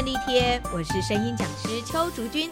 便利贴，我是声音讲师邱竹君。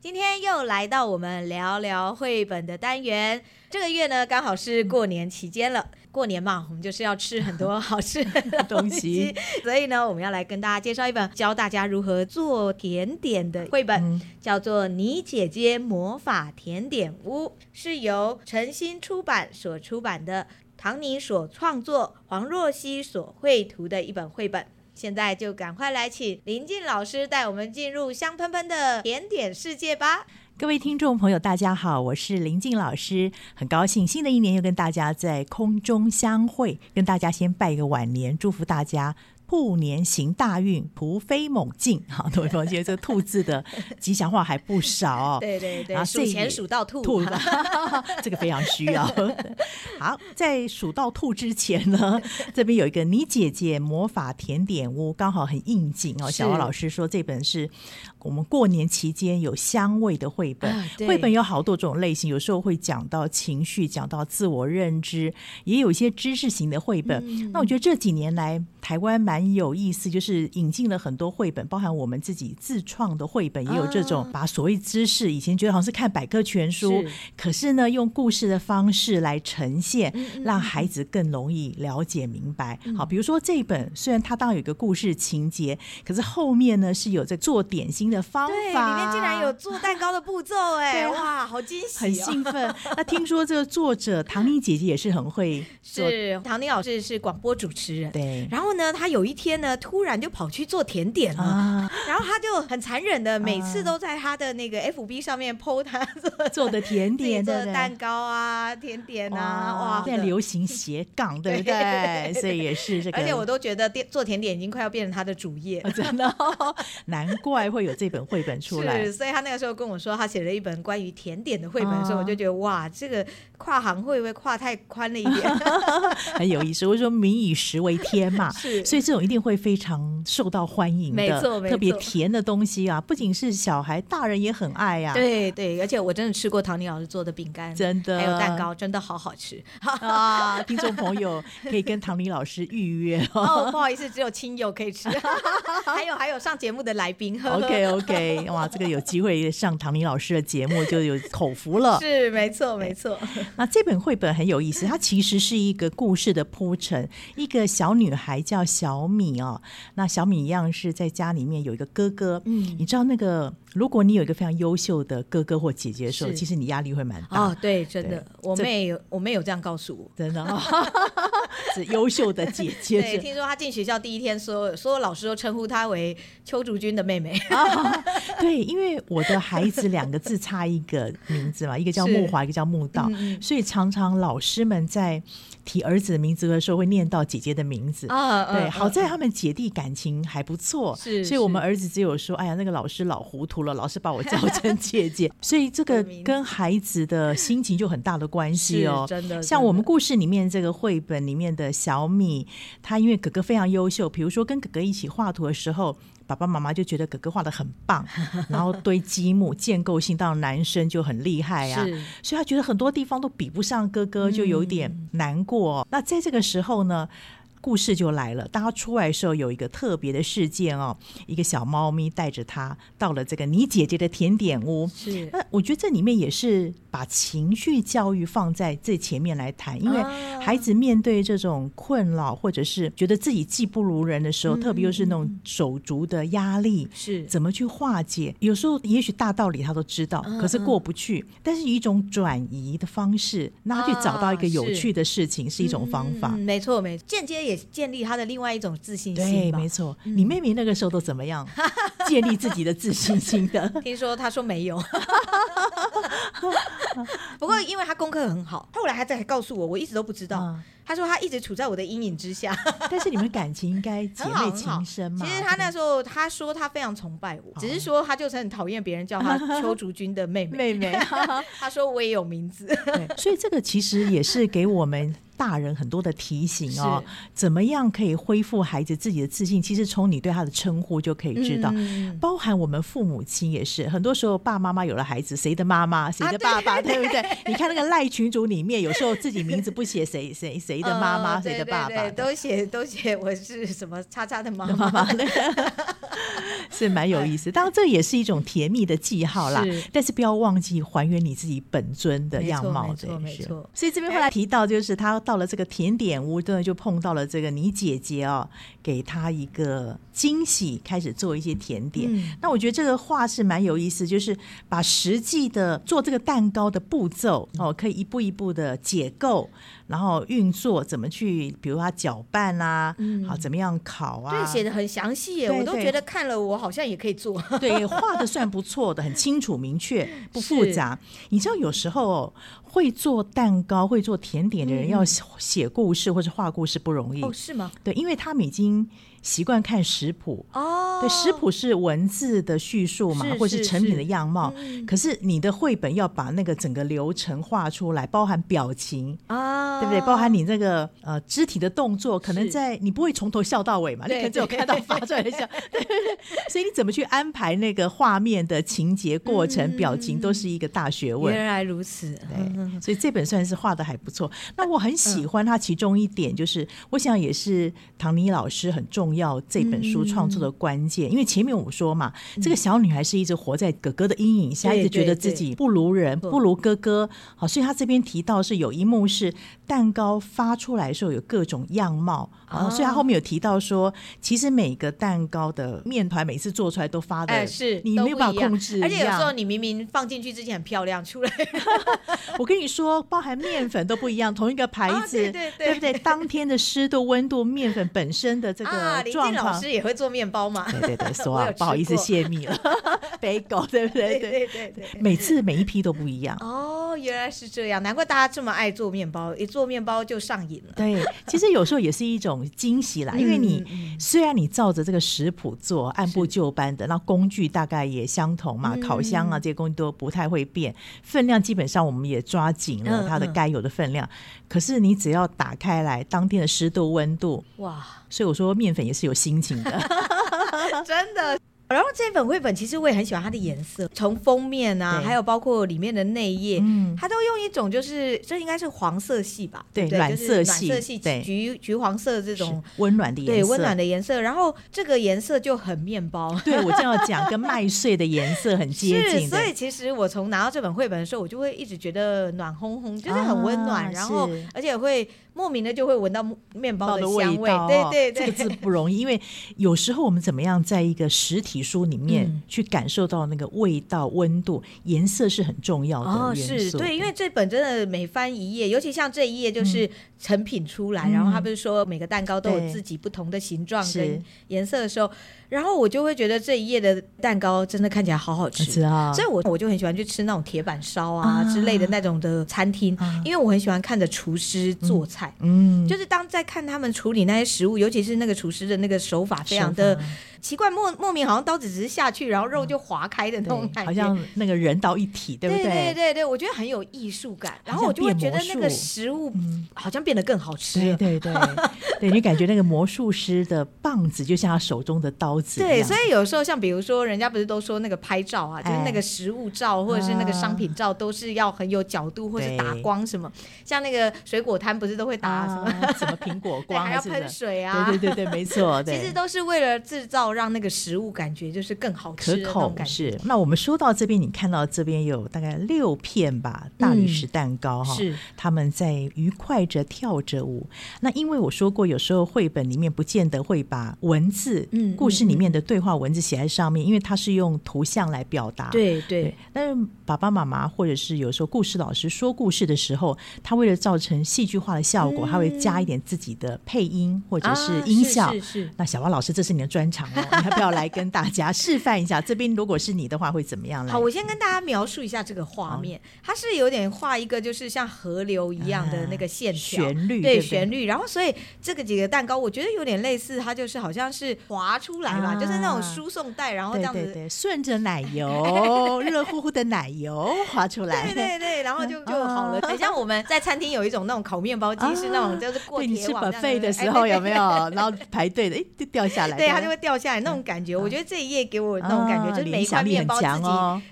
今天又来到我们聊聊绘本的单元。这个月呢，刚好是过年期间了。过年嘛，我们就是要吃很多好吃的东西，所以呢，我们要来跟大家介绍一本教大家如何做甜点的绘本，嗯、叫做《你姐姐魔法甜点屋》，是由晨心出版所出版的，唐尼所创作，黄若曦所绘图的一本绘本。现在就赶快来请林静老师带我们进入香喷喷的甜点世界吧！各位听众朋友，大家好，我是林静老师，很高兴新的一年又跟大家在空中相会，跟大家先拜一个晚年，祝福大家。兔年行大运，突飞猛进。好，各位朋友，这个兔字的吉祥话还不少 哦。对对对，数钱数到兔，兔 这个非常需要。好，在数到兔之前呢，这边有一个你姐姐魔法甜点屋，刚好很应景哦。小欧老师说，这本是我们过年期间有香味的绘本。绘本有好多种类型，有时候会讲到情绪，讲到自我认知，也有一些知识型的绘本。嗯、那我觉得这几年来，台湾蛮很有意思，就是引进了很多绘本，包含我们自己自创的绘本，也有这种把所谓知识，以前觉得好像是看百科全书，是。可是呢，用故事的方式来呈现，让孩子更容易了解明白。好，比如说这一本，虽然它当然有一个故事情节，可是后面呢是有在做点心的方法，里面竟然有做蛋糕的步骤，哎，哇，好惊喜，哦，很兴奋。那听说这个作者唐妮姐姐也是很会，是唐妮老师是广播主持人，对，然后呢，她有。一天呢，突然就跑去做甜点了，啊、然后他就很残忍的，每次都在他的那个 FB 上面 po 他 做做的甜点，做的蛋糕啊，甜点啊，哇，现在流行斜杠，对不对？所以也是这个，而且我都觉得做甜点已经快要变成他的主业，啊、真的、哦，难怪会有这本绘本出来。是，所以他那个时候跟我说，他写了一本关于甜点的绘本的时候，啊、我就觉得哇，这个跨行会不会跨太宽了一点？很有意思。我说民以食为天嘛，是，所以这种一定会非常。受到欢迎的，没错，没错，特别甜的东西啊，不仅是小孩，大人也很爱呀、啊。对对，而且我真的吃过唐宁老师做的饼干，真的，还有蛋糕，真的好好吃啊！听众朋友可以跟唐宁老师预约 哦。不好意思，只有亲友可以吃，还有还有上节目的来宾。OK OK，哇，这个有机会上唐宁老师的节目就有口福了。是，没错没错。那这本绘本很有意思，它其实是一个故事的铺陈。一个小女孩叫小米哦。那小米一样是在家里面有一个哥哥，嗯，你知道那个，如果你有一个非常优秀的哥哥或姐姐的时候，其实你压力会蛮大。哦，对，真的，我妹有，我妹有这样告诉我，真的，哦，是优秀的姐姐。对，听说她进学校第一天所有所有老师都称呼她为邱竹君的妹妹。哦，对，因为我的孩子两个字差一个名字嘛，一个叫木华，一个叫木道，嗯，所以常常老师们在提儿子的名字的时候会念到姐姐的名字。啊，对，啊，好在他们姐弟感情还不错，是，所以我们儿子只有说，哎呀，那个老师老糊涂了，老是把我叫成姐姐，所以这个跟孩子的心情就很大的关系哦。真的，像我们故事里面这个绘本里面的小米，他因为哥哥非常优秀，比如说跟哥哥一起画图的时候，爸爸妈妈就觉得哥哥画的很棒，然后堆积木建构性到男生就很厉害啊，所以他觉得很多地方都比不上哥哥，就有点难过。嗯、那在这个时候呢，故事就来了。当他出来的时候，有一个特别的事件哦，一个小猫咪带着他到了这个你姐姐的甜点屋。是，那我觉得这里面也是把情绪教育放在最前面来谈，因为孩子面对这种困扰，或者是觉得自己技不如人的时候，嗯、特别又是那种手足的压力，是怎么去化解？有时候也许大道理他都知道，可是过不去。嗯、但是一种转移的方式，那他去找到一个有趣的事情，是一种方法。嗯、没错，没错，间接。也建立他的另外一种自信心。对，没错。你妹妹那个时候都怎么样 建立自己的自信心的？听说她说没有。不过因为她功课很好，后来还在告诉我，我一直都不知道。她说他一直处在我的阴影之下。但是你们感情应该姐妹情深嘛？其实他那时候他说他非常崇拜我，只是说他就是很讨厌别人叫他邱竹君的妹妹。妹妹，他说我也有名字。对，所以这个其实也是给我们。大人很多的提醒哦，怎么样可以恢复孩子自己的自信？其实从你对他的称呼就可以知道，嗯、包含我们父母亲也是。很多时候，爸爸妈妈有了孩子，谁的妈妈，谁的爸爸，啊、对，对，对，对不对？你看那个赖群主里面，有时候自己名字不写谁谁谁的妈妈，谁、哦、的爸爸，都写都写我是什么叉叉的妈妈。是蛮有意思。当然，这也是一种甜蜜的记号啦。是但是不要忘记还原你自己本尊的样貌。没错，没错。所以这边后来提到，就是他到了这个甜点屋，对，就碰到了这个你姐姐哦，给他一个惊喜，开始做一些甜点。嗯、那我觉得这个画是蛮有意思，就是把实际的做这个蛋糕的步骤哦，可以一步一步的解构。然后运作怎么去，比如它搅拌啊，嗯、好怎么样烤啊？对，写的很详细耶，我都觉得看了我好像也可以做。对，画的算不错的，很清楚明确，不复杂。你知道有时候会做蛋糕、会做甜点的人要写故事或者画故事不容易。哦，是吗？对，因为他们已经。习惯看食谱哦，对，食谱是文字的叙述嘛，或是成品的样貌。可是你的绘本要把那个整个流程画出来，包含表情啊，对不对？包含你那个呃肢体的动作，可能在你不会从头笑到尾嘛，你可能只有看到发出来的笑，对对对。所以你怎么去安排那个画面的情节、过程、表情，都是一个大学问。原来如此，对。所以这本算是画的还不错。那我很喜欢它其中一点，就是我想也是唐尼老师很重要。这本书创作的关键，嗯、因为前面我说嘛，嗯、这个小女孩是一直活在哥哥的阴影下，一直觉得自己不如人，不如哥哥。好，所以他这边提到是有一幕是蛋糕发出来的时候有各种样貌，啊，所以他后面有提到说，其实每个蛋糕的面团每次做出来都发的，哎、是你没有办法控制，而且有时候你明明放进去之前很漂亮，出来，我跟你说，包含面粉都不一样，同一个牌子，哦、对，对，对，对不对？当天的湿度、温度、面粉本身的这个。状况。啊老师也会做面包吗？对对对，说啊，不好意思泄密了。bagel 对不对？对对对对，每次每一批都不一样。哦，原来是这样，难怪大家这么爱做面包，一做面包就上瘾了。对，其实有时候也是一种惊喜啦，因为你虽然你照着这个食谱做，按部就班的，那工具大概也相同嘛，烤箱啊这些工具都不太会变，分量基本上我们也抓紧了它的该有的分量。可是你只要打开来，当天的湿度、温度，哇！所以我说面粉也是有心情的，真的。然后这本绘本其实我也很喜欢它的颜色，从封面啊，还有包括里面的内页，它都用一种就是这应该是黄色系吧，对，暖色系，暖色系，橘橘黄色这种温暖的颜色，对，温暖的颜色。然后这个颜色就很面包，对，我正要讲，跟麦穗的颜色很接近。所以其实我从拿到这本绘本的时候，我就会一直觉得暖烘烘，就是很温暖，然后而且会莫名的就会闻到面包的香味。对对对，这个字不容易，因为有时候我们怎么样在一个实体书里面去感受到那个味道、温度、颜色是很重要的哦，是对，因为这本真的每翻一页，尤其像这一页就是成品出来，然后他不是说每个蛋糕都有自己不同的形状跟颜色的时候，然后我就会觉得这一页的蛋糕真的看起来好好吃。啊，所以我我就很喜欢去吃那种铁板烧啊之类的那种的餐厅，因为我很喜欢看着厨师做菜，嗯，就是当在看他们处理那些食物，尤其是那个厨师的那个手法非常的。奇怪，莫莫名好像刀子只是下去，然后肉就划开的那种感觉，好像那个人刀一体，对不对？对对对，我觉得很有艺术感，然后我就会觉得那个食物好像变得更好吃。对对对，对 你感觉那个魔术师的棒子就像他手中的刀子。对，所以有时候像比如说，人家不是都说那个拍照啊，就是那个食物照或者是那个商品照，都是要很有角度或者打光什么。像那个水果摊不是都会打什么什么苹果光，还要喷水啊？对对对对，没错，其实都是为了制造。让那个食物感觉就是更好吃可口，是。那我们说到这边，你看到这边有大概六片吧，大理石蛋糕哈，是他们在愉快着跳着舞。那因为我说过，有时候绘本里面不见得会把文字，嗯，故事里面的对话文字写在上面，因为它是用图像来表达。对对。但是爸爸妈妈或者是有时候故事老师说故事的时候，他为了造成戏剧化的效果，他会加一点自己的配音或者是音效。是是。那小王老师，这是你的专长。你要不要来跟大家示范一下？这边如果是你的话，会怎么样呢？好，我先跟大家描述一下这个画面。它是有点画一个，就是像河流一样的那个线条，旋律对旋律。然后，所以这个几个蛋糕，我觉得有点类似，它就是好像是滑出来吧，就是那种输送带，然后这样子顺着奶油，热乎乎的奶油滑出来。对对对，然后就 就好了。等一下我们在餐厅有一种那种烤面包机，是那种就是过铁网。你吃 buffet 的时候有没有？然后排队的，哎，就掉下来。对，它就会掉下。下来那种感觉。我觉得这一页给我那种感觉，就是每一块面包自己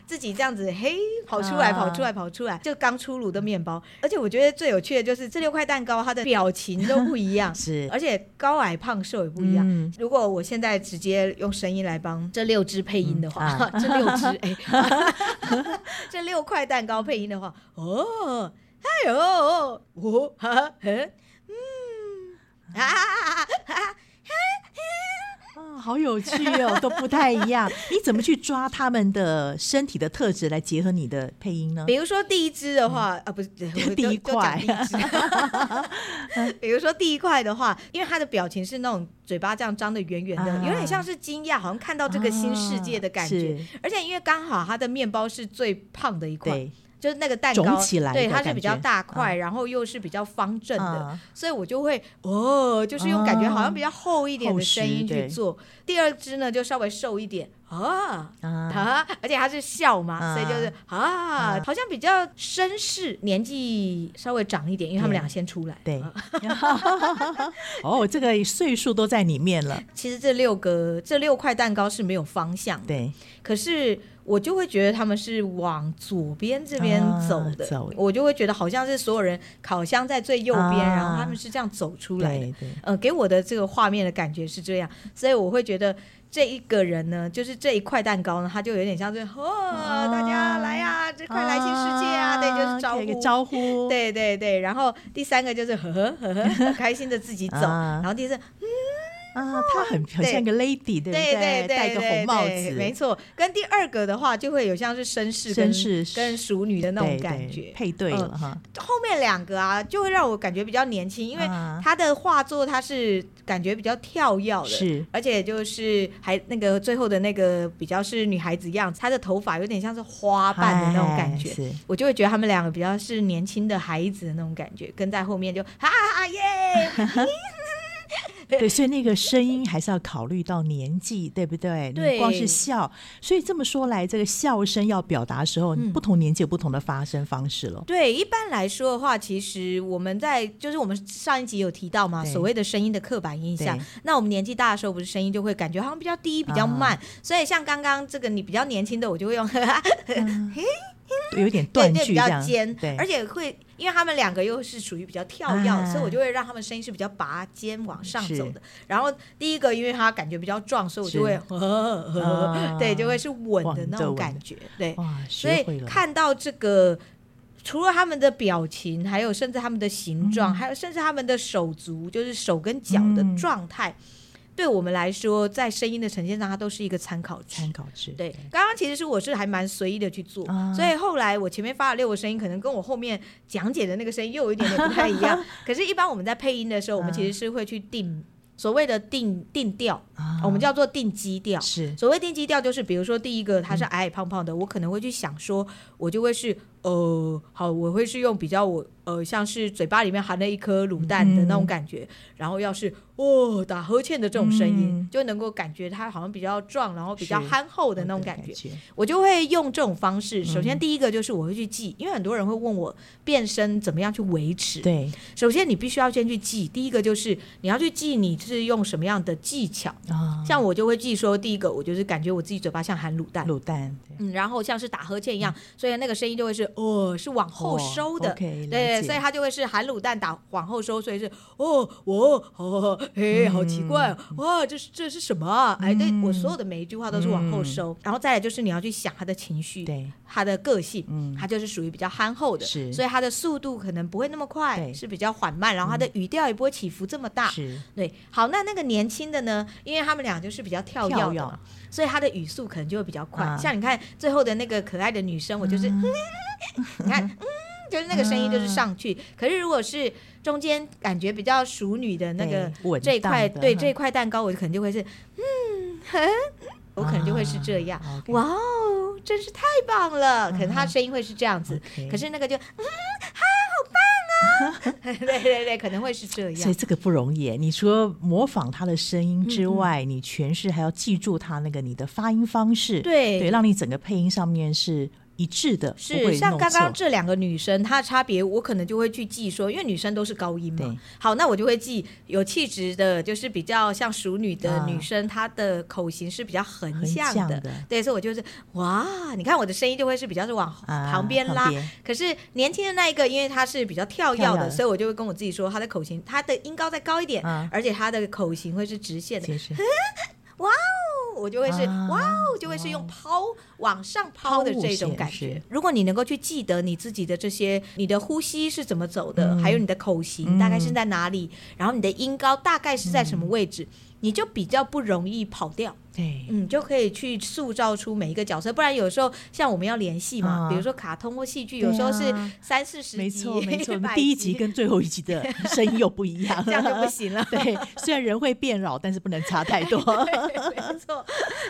自己这样子嘿跑出来，跑出来，跑出来，就刚出炉的面包。而且我觉得最有趣的就是这六块蛋糕，它的表情都不一样，是，而且高矮胖瘦也不一样。如果我现在直接用声音来帮这六只配音的话，这六只 哎，这六块蛋糕配音的话，哦，哎呦，哦，哈，嗯，啊，啊，好有趣哦，都不太一样。你怎么去抓他们的身体的特质来结合你的配音呢？比如说第一只的话，啊，不是 第一块。比如说第一块的话，因为他的表情是那种嘴巴这样张的圆圆的，有点像是惊讶，好像看到这个新世界的感觉。而且因为刚好他的面包是最胖的一块。就是那个蛋糕，对，它是比较大块，然后又是比较方正的，所以我就会哦，就是用感觉好像比较厚一点的声音去做。第二只呢，就稍微瘦一点啊啊，而且它是笑嘛，所以就是啊，好像比较绅士，年纪稍微长一点，因为他们俩先出来。对，哦，这个岁数都在里面了。其实这六个这六块蛋糕是没有方向的，对，可是。我就会觉得他们是往左边这边走的，啊、走我就会觉得好像是所有人烤箱在最右边，啊、然后他们是这样走出来的。对对呃，给我的这个画面的感觉是这样，所以我会觉得这一个人呢，就是这一块蛋糕呢，他就有点像是哦，啊、大家来呀、啊，这块来新世界啊，啊对，就是招呼招呼，对对对。然后第三个就是呵呵呵呵，很开心的自己走，啊、然后第四嗯。啊，她很很像个 lady，对不对？戴个红帽子，没错。跟第二个的话，就会有像是绅士、绅士跟熟女的那种感觉，配对了哈。后面两个啊，就会让我感觉比较年轻，因为他的画作，她是感觉比较跳跃的，是，而且就是还那个最后的那个比较是女孩子样子，她的头发有点像是花瓣的那种感觉，我就会觉得他们两个比较是年轻的孩子的那种感觉，跟在后面就哈哈耶。对，所以那个声音还是要考虑到年纪，对不对？对，你光是笑，所以这么说来，这个笑声要表达的时候，嗯、不同年纪有不同的发声方式了。对，一般来说的话，其实我们在就是我们上一集有提到嘛，所谓的声音的刻板印象。那我们年纪大的时候，不是声音就会感觉好像比较低、比较慢，啊、所以像刚刚这个你比较年轻的，我就会用 嘿。嗯有点断句，比较尖，对，而且会，因为他们两个又是属于比较跳跃，所以我就会让他们声音是比较拔尖往上走的。然后第一个，因为他感觉比较壮，所以我就会 呵呵，对，就会是稳的那种感觉，对。所以看到这个，除了他们的表情，还有甚至他们的形状，还有甚至他们的手足，就是手跟脚的状态。对我们来说，在声音的呈现上，它都是一个参考值。参考值。对，刚刚其实是我是还蛮随意的去做，啊、所以后来我前面发了六个声音，可能跟我后面讲解的那个声音又有一点点不太一样。可是，一般我们在配音的时候，我们其实是会去定所谓的定定调，啊、我们叫做定基调。是，所谓定基调就是，比如说第一个他是矮矮胖胖的，嗯、我可能会去想说，我就会是呃，好，我会是用比较我。呃，像是嘴巴里面含了一颗卤蛋的那种感觉，嗯、然后要是哦打呵欠的这种声音，嗯、就能够感觉它好像比较壮，然后比较憨厚的那种感觉。感觉我就会用这种方式。首先第一个就是我会去记，嗯、因为很多人会问我变声怎么样去维持。对，首先你必须要先去记。第一个就是你要去记你是用什么样的技巧。哦、像我就会记说，第一个我就是感觉我自己嘴巴像含卤蛋，卤蛋，嗯，然后像是打呵欠一样，嗯、所以那个声音就会是哦，是往后收的。哦 okay, 对。所以它就会是含卤蛋打往后收，所以是哦，我哦，嘿，好奇怪，哇，这是这是什么啊？哎，对，我所有的每一句话都是往后收，然后再来就是你要去想他的情绪，对，他的个性，嗯，他就是属于比较憨厚的，是，所以他的速度可能不会那么快，是比较缓慢，然后他的语调也不会起伏这么大，是，对。好，那那个年轻的呢？因为他们俩就是比较跳跃的嘛，所以他的语速可能就会比较快。像你看最后的那个可爱的女生，我就是，你看，嗯。就是那个声音就是上去，可是如果是中间感觉比较熟女的那个这一块，对这一块蛋糕，我可能就会是嗯，我可能就会是这样。哇哦，真是太棒了！可能他声音会是这样子，可是那个就嗯，哈，好棒 啊！对对对，可能会是这样。所以这个不容易。你除了模仿他的声音之外，你诠释还要记住他那个你的发音方式，对对，让你整个配音上面是。一致的，是像刚刚这两个女生，她的差别我可能就会去记说，因为女生都是高音嘛。好，那我就会记有气质的，就是比较像熟女的女生，啊、她的口型是比较横向的。向的对，所以我就是哇，你看我的声音就会是比较是往旁边拉。啊、可是年轻的那一个，因为她是比较跳跃的，所以我就会跟我自己说，她的口型，她的音高再高一点，啊、而且她的口型会是直线的。哇哦，我就会是、啊、哇哦，就会是用抛往上抛的这种感觉。如果你能够去记得你自己的这些，你的呼吸是怎么走的，嗯、还有你的口型大概是在哪里，嗯、然后你的音高大概是在什么位置，嗯、你就比较不容易跑掉。对，嗯，就可以去塑造出每一个角色，不然有时候像我们要联系嘛，比如说卡通或戏剧，有时候是三四十集，没错 没错，第一集跟最后一集的 声音又不一样，这样就不行了。对，虽然人会变老，但是不能差太多。没错，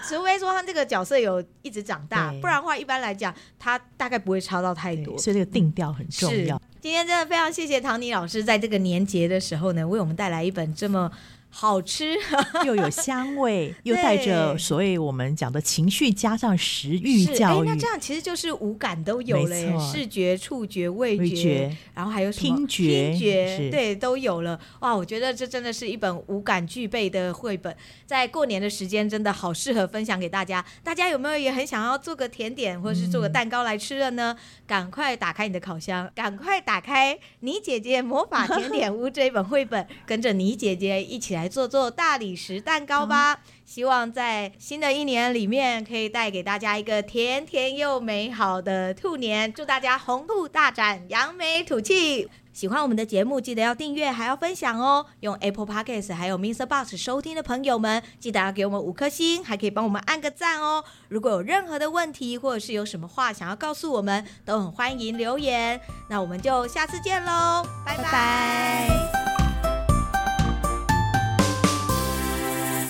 除非说他这个角色有一直长大，不然的话，一般来讲，他大概不会差到太多。所以这个定调很重要。今天真的非常谢谢唐尼老师，在这个年节的时候呢，为我们带来一本这么。好吃 又有香味，又带着所谓我们讲的情绪，加上食欲教育。那这样其实就是五感都有了，视觉、触觉、味觉，然后还有什么听觉？听觉对，都有了。哇，我觉得这真的是一本五感具备的绘本，在过年的时间真的好适合分享给大家。大家有没有也很想要做个甜点，或者是做个蛋糕来吃的呢？赶快打开你的烤箱，赶快打开你姐姐魔法甜点屋这一本绘本，跟着你姐姐一起来。做做大理石蛋糕吧，嗯、希望在新的一年里面可以带给大家一个甜甜又美好的兔年。祝大家红兔大展，扬眉吐气！喜欢我们的节目，记得要订阅，还要分享哦。用 Apple Podcast 还有 Mr. Box 收听的朋友们，记得要给我们五颗星，还可以帮我们按个赞哦。如果有任何的问题，或者是有什么话想要告诉我们，都很欢迎留言。那我们就下次见喽，拜拜。拜拜。